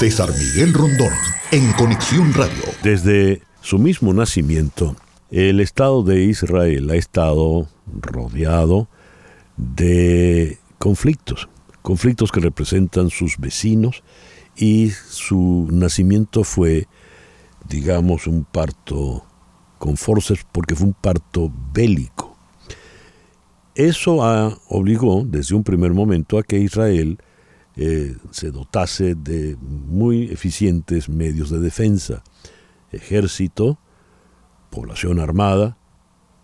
César Miguel Rondón, en Conexión Radio. Desde su mismo nacimiento, el Estado de Israel ha estado rodeado de conflictos, conflictos que representan sus vecinos y su nacimiento fue, digamos, un parto con forces porque fue un parto bélico. Eso obligó desde un primer momento a que Israel eh, se dotase de muy eficientes medios de defensa, ejército, población armada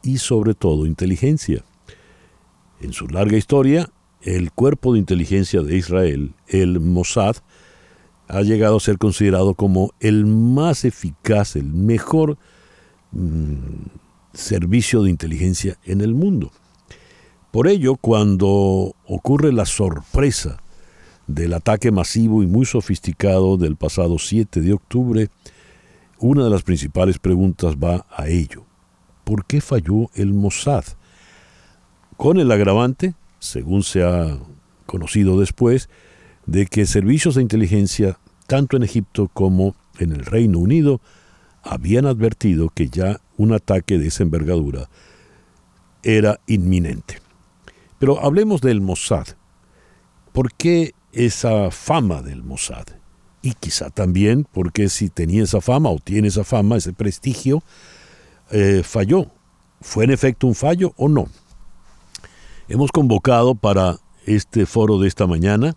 y sobre todo inteligencia. En su larga historia, el cuerpo de inteligencia de Israel, el Mossad, ha llegado a ser considerado como el más eficaz, el mejor mm, servicio de inteligencia en el mundo. Por ello, cuando ocurre la sorpresa del ataque masivo y muy sofisticado del pasado 7 de octubre, una de las principales preguntas va a ello. ¿Por qué falló el Mossad? Con el agravante, según se ha conocido después, de que servicios de inteligencia, tanto en Egipto como en el Reino Unido, habían advertido que ya un ataque de esa envergadura era inminente. Pero hablemos del Mossad. ¿Por qué esa fama del Mossad. Y quizá también porque si tenía esa fama o tiene esa fama, ese prestigio, eh, falló. ¿Fue en efecto un fallo o no? Hemos convocado para este foro de esta mañana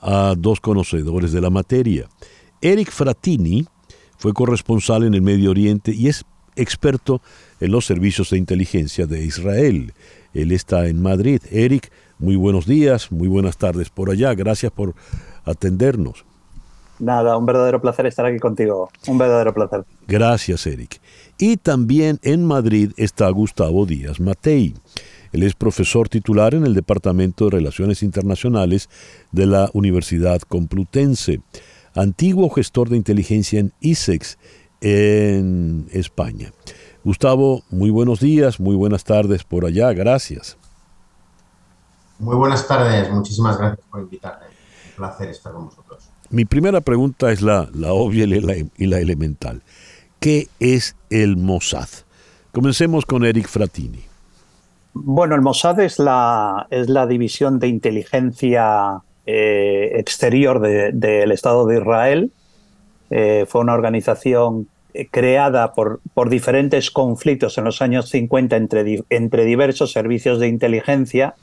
a dos conocedores de la materia. Eric Fratini fue corresponsal en el Medio Oriente y es experto en los servicios de inteligencia de Israel. Él está en Madrid. Eric, muy buenos días, muy buenas tardes por allá. Gracias por atendernos. Nada, un verdadero placer estar aquí contigo. Un verdadero placer. Gracias, Eric. Y también en Madrid está Gustavo Díaz Matei. Él es profesor titular en el Departamento de Relaciones Internacionales de la Universidad Complutense, antiguo gestor de inteligencia en ISEX en España. Gustavo, muy buenos días, muy buenas tardes por allá, gracias. Muy buenas tardes, muchísimas gracias por invitarme. Un placer estar con vosotros. Mi primera pregunta es la, la obvia y la, y la elemental. ¿Qué es el Mossad? Comencemos con Eric Fratini. Bueno, el Mossad es la, es la división de inteligencia eh, exterior del Estado de Israel. Eh, fue una organización creada por, por, diferentes conflictos en los años 50 entre, entre diversos servicios de inteligencia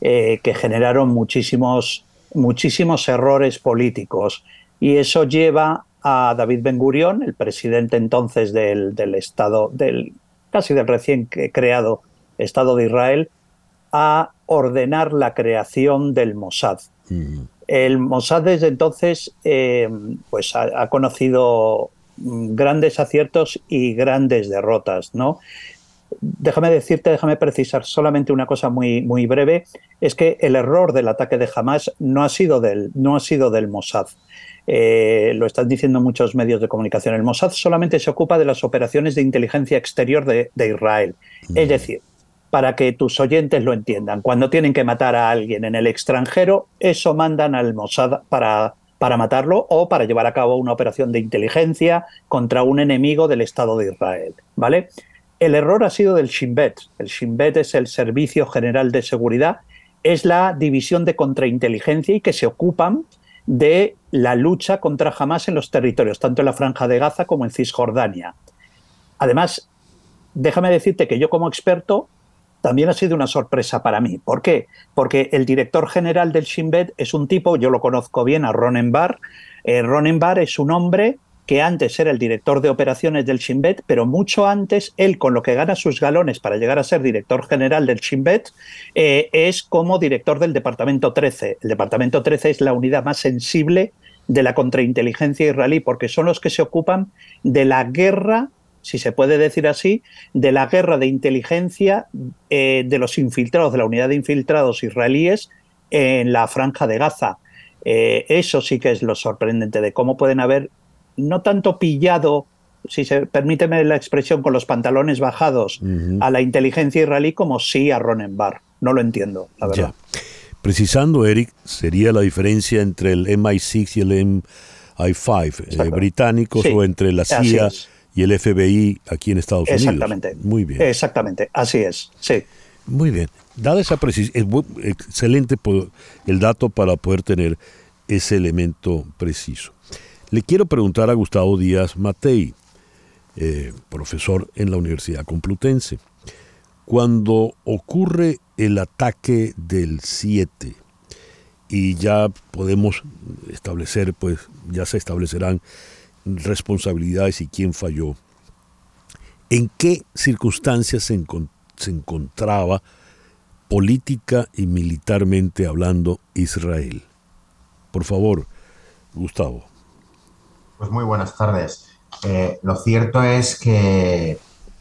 eh, que generaron muchísimos, muchísimos errores políticos. Y eso lleva a David Ben Gurion, el presidente entonces del, Estado, del, casi del recién creado Estado de Israel, a ordenar la creación del Mossad. El Mossad desde entonces eh, pues ha, conocido grandes aciertos y grandes derrotas, ¿no? déjame decirte, déjame precisar solamente una cosa muy, muy breve, es que el error del ataque de Hamas no ha sido del, no ha sido del Mossad. Eh, lo están diciendo muchos medios de comunicación. El Mossad solamente se ocupa de las operaciones de inteligencia exterior de, Israel. Es decir, para que tus oyentes lo entiendan, cuando tienen que matar a alguien en el extranjero, eso mandan al Mossad para, para matarlo o para llevar a cabo una operación de inteligencia contra un enemigo del Estado de Israel. ¿Vale? El error ha sido del Shin Bet. El Shin Bet es el Servicio General de Seguridad, es la división de contrainteligencia y que se ocupan de la lucha contra Hamas en los territorios, tanto en la Franja de Gaza como en Cisjordania. Además, déjame decirte que yo como experto también ha sido una sorpresa para mí. ¿Por qué? Porque el director general del Shin Bet es un tipo, yo lo conozco bien, a Ronen Bar. Eh, Ronen Bar es un hombre que antes era el director de operaciones del Shin Bet, pero mucho antes, él con lo que gana sus galones para llegar a ser director general del Shin Bet, eh, es como director del Departamento 13. El Departamento 13 es la unidad más sensible de la contrainteligencia israelí, porque son los que se ocupan de la guerra, si se puede decir así, de la guerra de inteligencia eh, de los infiltrados, de la unidad de infiltrados israelíes en la franja de Gaza. Eh, eso sí que es lo sorprendente de cómo pueden haber no tanto pillado, si se permíteme la expresión, con los pantalones bajados a la inteligencia israelí como sí a Ronenbar. No lo entiendo, la verdad. Precisando, Eric, sería la diferencia entre el MI6 y el I-5 británicos o entre la CIA y el FBI aquí en Estados Unidos. Exactamente. Muy bien. Exactamente, así es, sí. Muy bien. Dada esa precisión, es excelente el dato para poder tener ese elemento preciso. Le quiero preguntar a Gustavo Díaz Matei, eh, profesor en la Universidad Complutense, cuando ocurre el ataque del 7 y ya podemos establecer, pues ya se establecerán responsabilidades y quién falló, ¿en qué circunstancias se, encontraba política y militarmente hablando Israel? Por favor, Gustavo. Pues muy buenas tardes. Eh, lo cierto es que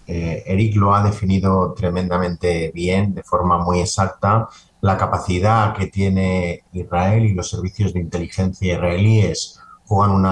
eh, Eric lo ha definido tremendamente bien, de forma muy exacta, la capacidad que tiene Israel y los servicios de inteligencia israelíes juegan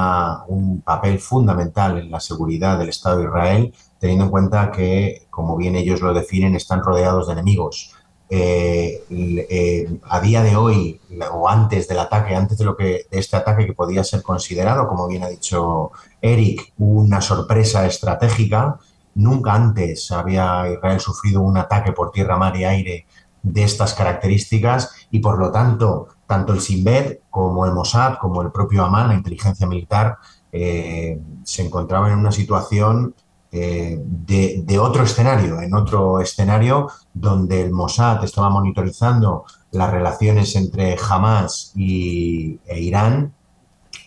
un papel fundamental en la seguridad del Estado de Israel, teniendo en cuenta que, como bien ellos lo definen, están rodeados de enemigos. Eh, eh, a día de hoy o antes del ataque, antes de lo que de este ataque que podía ser considerado, como bien ha dicho Eric, una sorpresa estratégica. Nunca antes había Israel sufrido un ataque por tierra, mar y aire de estas características y por lo tanto tanto el Sinbad como el Mossad como el propio Amán, la inteligencia militar, eh, se encontraban en una situación eh, de, otro escenario, en otro escenario donde el Mossad estaba monitorizando las relaciones entre Hamas y, e Irán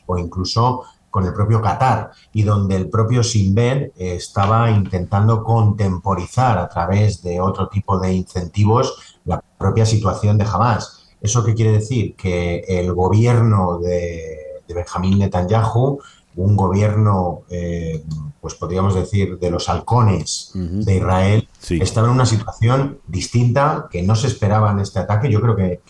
o incluso con el propio Qatar y donde el propio Sinbad estaba intentando contemporizar a través de otro tipo de incentivos la propia situación de Hamas. ¿Eso qué quiere decir? Que el gobierno de, de Benjamín Netanyahu un gobierno, eh, pues podríamos decir, de los halcones de Israel, estaba en una situación distinta, que no se esperaba en este ataque. Yo creo que,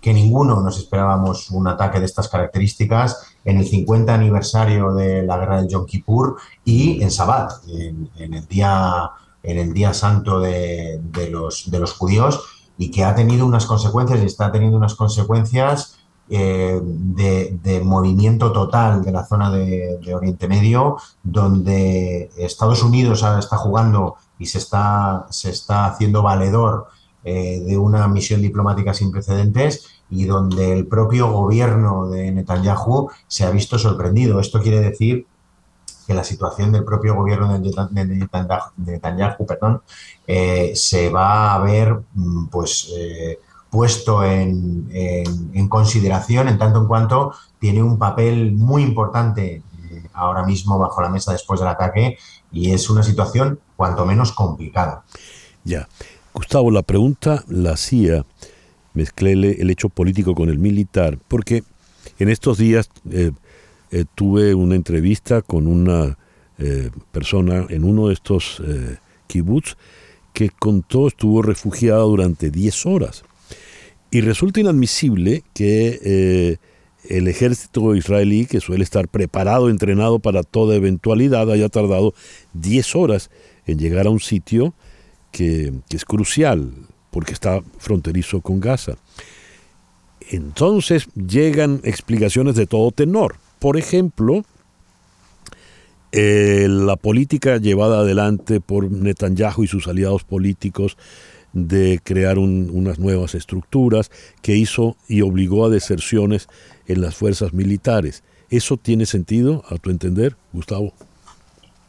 que, ninguno nos esperábamos un ataque de estas características en el 50 aniversario de la guerra del Yom Kippur y en Sabbat, en, el, día, en el día santo de, de, los, de los judíos, y que ha tenido unas consecuencias y está teniendo unas consecuencias eh, de, movimiento total de la zona de, Oriente Medio, donde Estados Unidos está jugando y se está, se está haciendo valedor eh, de una misión diplomática sin precedentes y donde el propio gobierno de Netanyahu se ha visto sorprendido. Esto quiere decir que la situación del propio gobierno de Netanyahu, perdón, eh, se va a ver mm, pues puesto en, consideración en tanto en cuanto tiene un papel muy importante eh, ahora mismo bajo la mesa después del ataque y es una situación cuanto menos complicada. Ya. Gustavo, la pregunta la hacía, mezclé el hecho político con el militar, porque en estos días eh, eh, tuve una entrevista con una persona en uno de estos kibbutz que contó estuvo refugiada durante 10 horas y resulta inadmisible que eh, el ejército israelí, que suele estar preparado, entrenado para toda eventualidad, haya tardado 10 horas en llegar a un sitio que, es crucial, porque está fronterizo con Gaza. Entonces llegan explicaciones de todo tenor. Por ejemplo, eh, la política llevada adelante por Netanyahu y sus aliados políticos de crear unas nuevas estructuras que hizo y obligó a deserciones en las fuerzas militares. ¿Eso tiene sentido, a tu entender, Gustavo?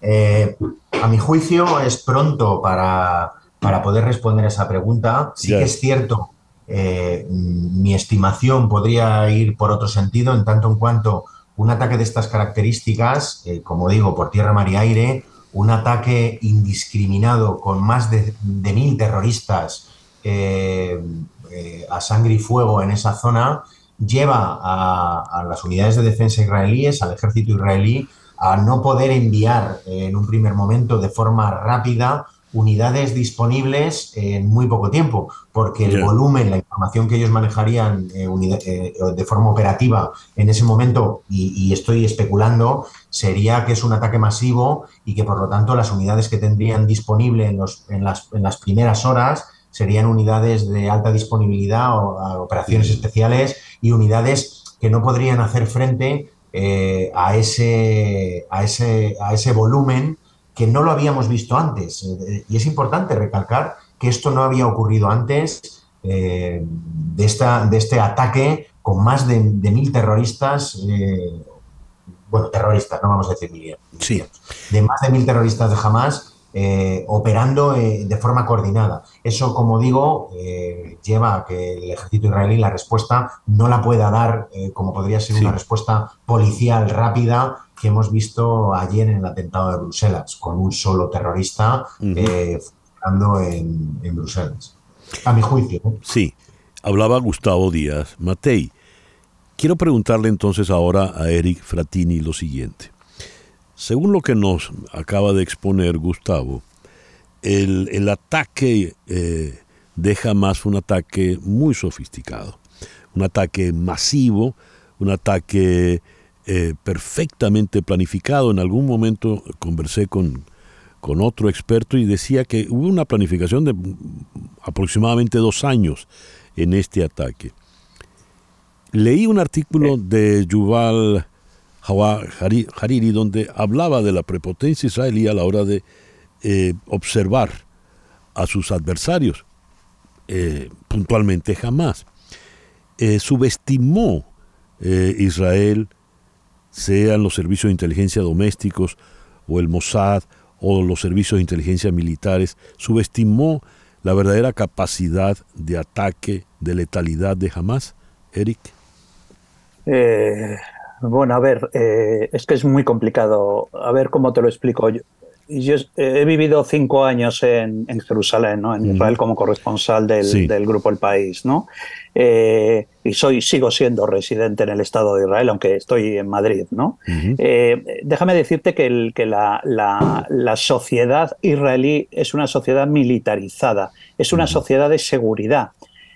Eh, a mi juicio es pronto para, poder responder a esa pregunta. Sí que es cierto, eh, mi estimación podría ir por otro sentido, en tanto en cuanto un ataque de estas características, eh, como digo, por tierra, mar y aire, un ataque indiscriminado con más de, mil terroristas eh, eh, a sangre y fuego en esa zona, lleva a, las unidades de defensa israelíes, al ejército israelí, a no poder enviar en un primer momento de forma rápida unidades disponibles en muy poco tiempo, porque el volumen, la información que ellos manejarían eh, eh, de forma operativa en ese momento, y, estoy especulando, sería que es un ataque masivo y que por lo tanto las unidades que tendrían disponible en, los, en, las, en las primeras horas serían unidades de alta disponibilidad o operaciones especiales y unidades que no podrían hacer frente eh, a, ese, a, ese, a ese volumen que no lo habíamos visto antes. Y es importante recalcar que esto no había ocurrido antes de, esta, de este ataque con más de, mil terroristas, bueno, terroristas, no vamos a decir mil, sí. de más de mil terroristas de Hamas eh, operando eh, de forma coordinada. Eso, como digo, eh, lleva a que el ejército israelí la respuesta no la pueda dar como podría ser una respuesta policial rápida que hemos visto ayer en el atentado de Bruselas, con un solo terrorista funcionando en, Bruselas. A mi juicio. Sí, hablaba Gustavo Díaz Matei. Quiero preguntarle entonces ahora a Eric Fratini lo siguiente. Según lo que nos acaba de exponer Gustavo, el, ataque eh, de Hamas un ataque muy sofisticado, un ataque masivo, un ataque eh, perfectamente planificado. En algún momento conversé con, con otro experto y decía que hubo una planificación de aproximadamente dos años en este ataque. Leí un artículo de Yuval Hariri, donde hablaba de la prepotencia israelí a la hora de eh, observar a sus adversarios, eh, puntualmente jamás. Eh, subestimó Israel, sean los servicios de inteligencia domésticos o el Mossad o los servicios de inteligencia militares, subestimó la verdadera capacidad de ataque, de letalidad de Hamas, Eric. Bueno, a ver, eh, es que es muy complicado. A ver cómo te lo explico. Yo, yo he vivido cinco años en, Jerusalén, ¿no? en Israel, como corresponsal del, grupo El País, ¿no? Eh, y soy, sigo siendo residente en el Estado de Israel, aunque estoy en Madrid, ¿no? Eh, déjame decirte que, el, que la, la, sociedad israelí es una sociedad militarizada, es una sociedad de seguridad,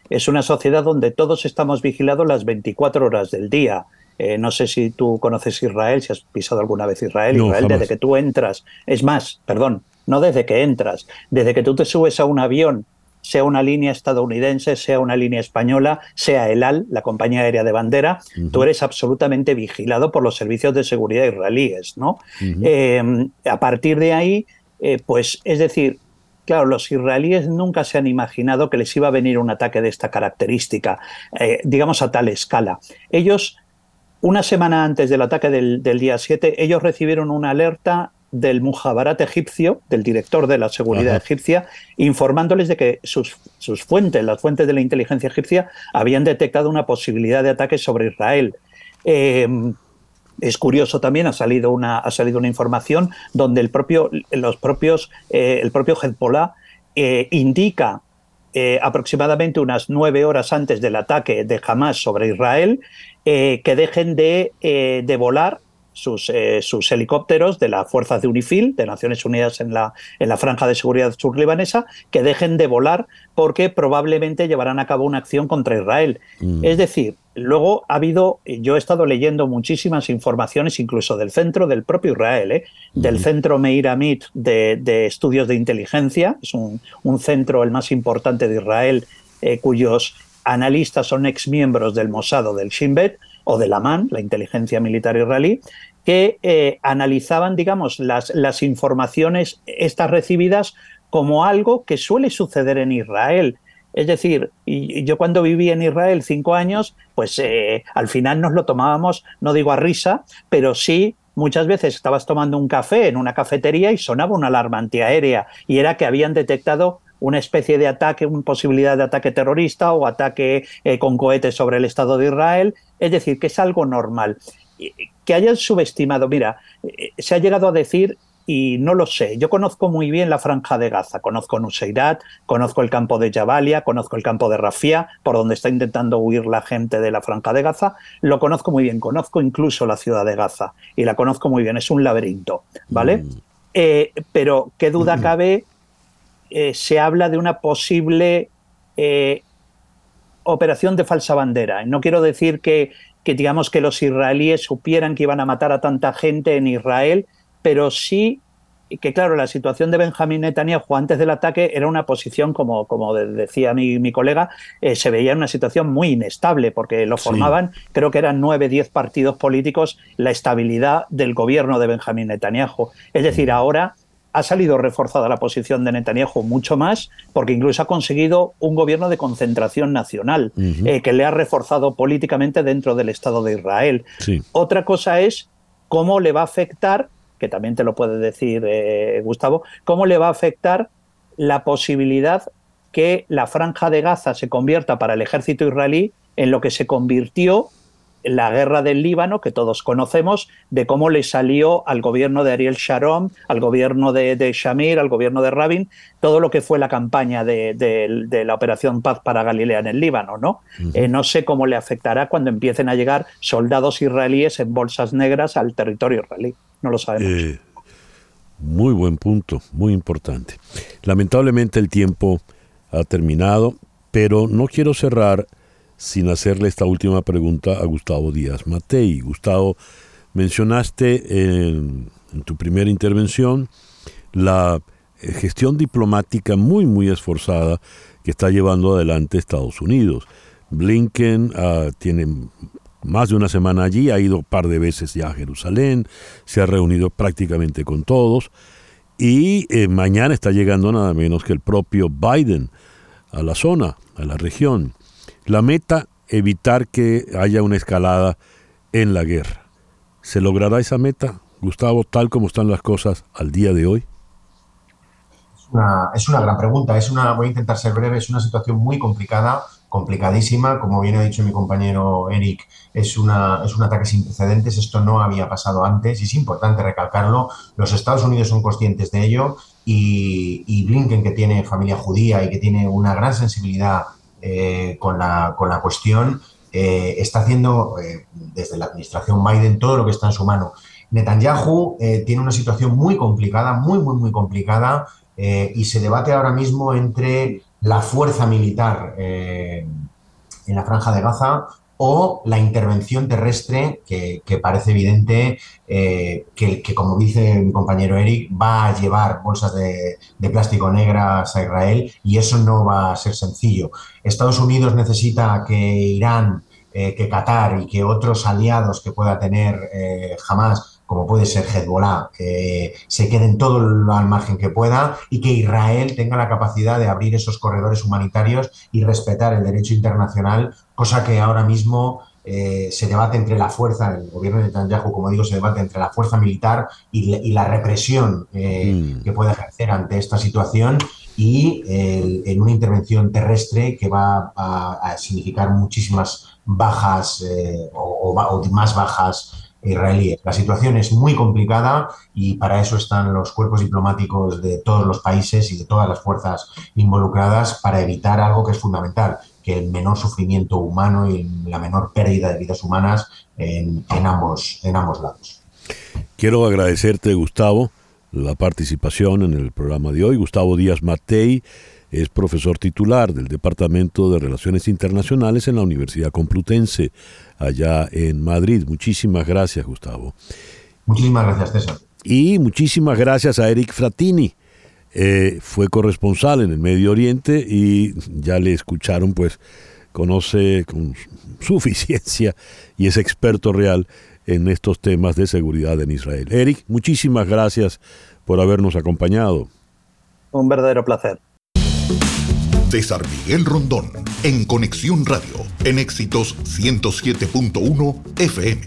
es una sociedad donde todos estamos vigilados las 24 horas del día. Eh, no sé si tú conoces Israel, si has pisado alguna vez Israel. Israel, desde que tú entras, es más, perdón, no desde que entras, desde que tú te subes a un avión, sea una línea estadounidense, sea una línea española, sea el AL, la compañía aérea de bandera, tú eres absolutamente vigilado por los servicios de seguridad israelíes, ¿no? Em, a partir de ahí, eh, pues, es decir, Claro, los israelíes nunca se han imaginado que les iba a venir un ataque de esta característica, eh, digamos a tal escala. Ellos una semana antes del ataque del, día 7, ellos recibieron una alerta del Mujabarat egipcio, del director de la seguridad egipcia, informándoles de que sus, fuentes, las fuentes de la inteligencia egipcia, habían detectado una posibilidad de ataque sobre Israel. Eh, es curioso también, ha salido una, ha salido una información donde el propio, los propios, eh, el propio Hezbollah eh, indica aproximadamente unas nueve horas antes del ataque de Hamas sobre Israel eh, que dejen de, eh, de volar sus, eh, sus, helicópteros de las fuerzas de UNIFIL, de Naciones Unidas en la, en la franja de seguridad surlibanesa, que dejen de volar porque probablemente llevarán a cabo una acción contra Israel. Mm. Es decir, luego ha habido, yo he estado leyendo muchísimas informaciones, incluso del centro del propio Israel, del centro Meir Amit de, de, estudios de inteligencia, es un, un, centro el más importante de Israel, cuyos analistas son exmiembros del Mossad o del Shin Bet o de la MAN, la inteligencia militar israelí, que eh, analizaban, digamos, las, las informaciones estas recibidas como algo que suele suceder en Israel. Es decir, yo cuando viví en Israel cinco años, pues eh, al final nos lo tomábamos, no digo a risa, pero sí muchas veces estabas tomando un café en una cafetería y sonaba una alarma antiaérea y era que habían detectado una especie de ataque, una posibilidad de ataque terrorista o ataque eh, con cohetes sobre el Estado de Israel. Es decir, que es algo normal. Que hayan subestimado, mira, eh, se ha llegado a decir y no lo sé. Yo conozco muy bien la franja de Gaza, conozco Nuseirat, conozco el campo de Jabalia, conozco el campo de Rafia, por donde está intentando huir la gente de la franja de Gaza. Lo conozco muy bien, conozco incluso la ciudad de Gaza y la conozco muy bien. Es un laberinto, ¿vale? Mm. Eh, pero qué duda mm. cabe eh, se habla de una posible eh, operación de falsa bandera. No quiero decir que, digamos que los israelíes supieran que iban a matar a tanta gente en Israel, pero sí que claro, la situación de Benjamín Netanyahu antes del ataque era una posición, como, como decía mi, mi colega, eh, se veía en una situación muy inestable, porque lo formaban, creo que eran nueve, diez partidos políticos, la estabilidad del gobierno de Benjamín Netanyahu. Es decir, ahora ha salido reforzada la posición de Netanyahu mucho más, porque incluso ha conseguido un gobierno de concentración nacional, eh, que le ha reforzado políticamente dentro del Estado de Israel. Otra cosa es cómo le va a afectar, que también te lo puede decir eh, Gustavo, cómo le va a afectar la posibilidad que la franja de Gaza se convierta para el ejército israelí en lo que se convirtió la guerra del Líbano, que todos conocemos, de cómo le salió al gobierno de Ariel Sharon, al gobierno de, Shamir, al gobierno de Rabin, todo lo que fue la campaña de, la Operación Paz para Galilea en el Líbano. ¿no? Eh, no sé cómo le afectará cuando empiecen a llegar soldados israelíes en bolsas negras al territorio israelí. No lo sabemos. Eh, muy buen punto, muy importante. Lamentablemente el tiempo ha terminado, pero no quiero cerrar sin hacerle esta última pregunta a Gustavo Díaz Matei. Gustavo, mencionaste en, tu primera intervención la eh, gestión diplomática muy, muy esforzada que está llevando adelante Estados Unidos. Blinken ah, tiene más de una semana allí, ha ido un par de veces ya a Jerusalén, se ha reunido prácticamente con todos y eh, mañana está llegando nada menos que el propio Biden a la zona, a la región. La meta, evitar que haya una escalada en la guerra. ¿Se logrará esa meta, Gustavo, tal como están las cosas al día de hoy? Es una, gran pregunta. Es una, voy a intentar ser breve. Es una situación muy complicada, complicadísima. Como bien ha dicho mi compañero Eric, es, una, es un ataque sin precedentes. Esto no había pasado antes y es importante recalcarlo. Los Estados Unidos son conscientes de ello y, y Blinken, que tiene familia judía y que tiene una gran sensibilidad eh, con, la, con, la, cuestión, eh, está haciendo eh, desde la administración Biden todo lo que está en su mano. Netanyahu tiene una situación muy complicada, muy, muy, muy complicada, y se debate ahora mismo entre la fuerza militar en la franja de Gaza o la intervención terrestre, que, parece evidente eh, que, como dice mi compañero Eric, va a llevar bolsas de, plástico negras a Israel y eso no va a ser sencillo. Estados Unidos necesita que Irán, eh, que Qatar y que otros aliados que pueda tener eh, jamás como puede ser Hezbollah, se queden todo al margen que pueda y que Israel tenga la capacidad de abrir esos corredores humanitarios y respetar el derecho internacional, cosa que ahora mismo eh, se debate entre la fuerza, el gobierno de Netanyahu, como digo, se debate entre la fuerza militar y, la represión eh, mm. que puede ejercer ante esta situación y en una intervención terrestre que va a, significar muchísimas bajas eh, o, más bajas israelíes. La situación es muy complicada y para eso están los cuerpos diplomáticos de todos los países y de todas las fuerzas involucradas para evitar algo que es fundamental, que el menor sufrimiento humano y la menor pérdida de vidas humanas en, ambos, en ambos lados. Quiero agradecerte, Gustavo, la participación en el programa de hoy. Gustavo Díaz Matei es profesor titular del Departamento de Relaciones Internacionales en la Universidad Complutense, allá en Madrid. Muchísimas gracias, Gustavo. Muchísimas gracias, César. Y muchísimas gracias a Eric Fratini. Eh, fue corresponsal en el Medio Oriente y ya le escucharon, pues conoce con suficiencia y es experto real en estos temas de seguridad en Israel. Eric, muchísimas gracias por habernos acompañado. Un verdadero placer. César Miguel Rondón, en Conexión Radio, en Éxitos 107.1 FM.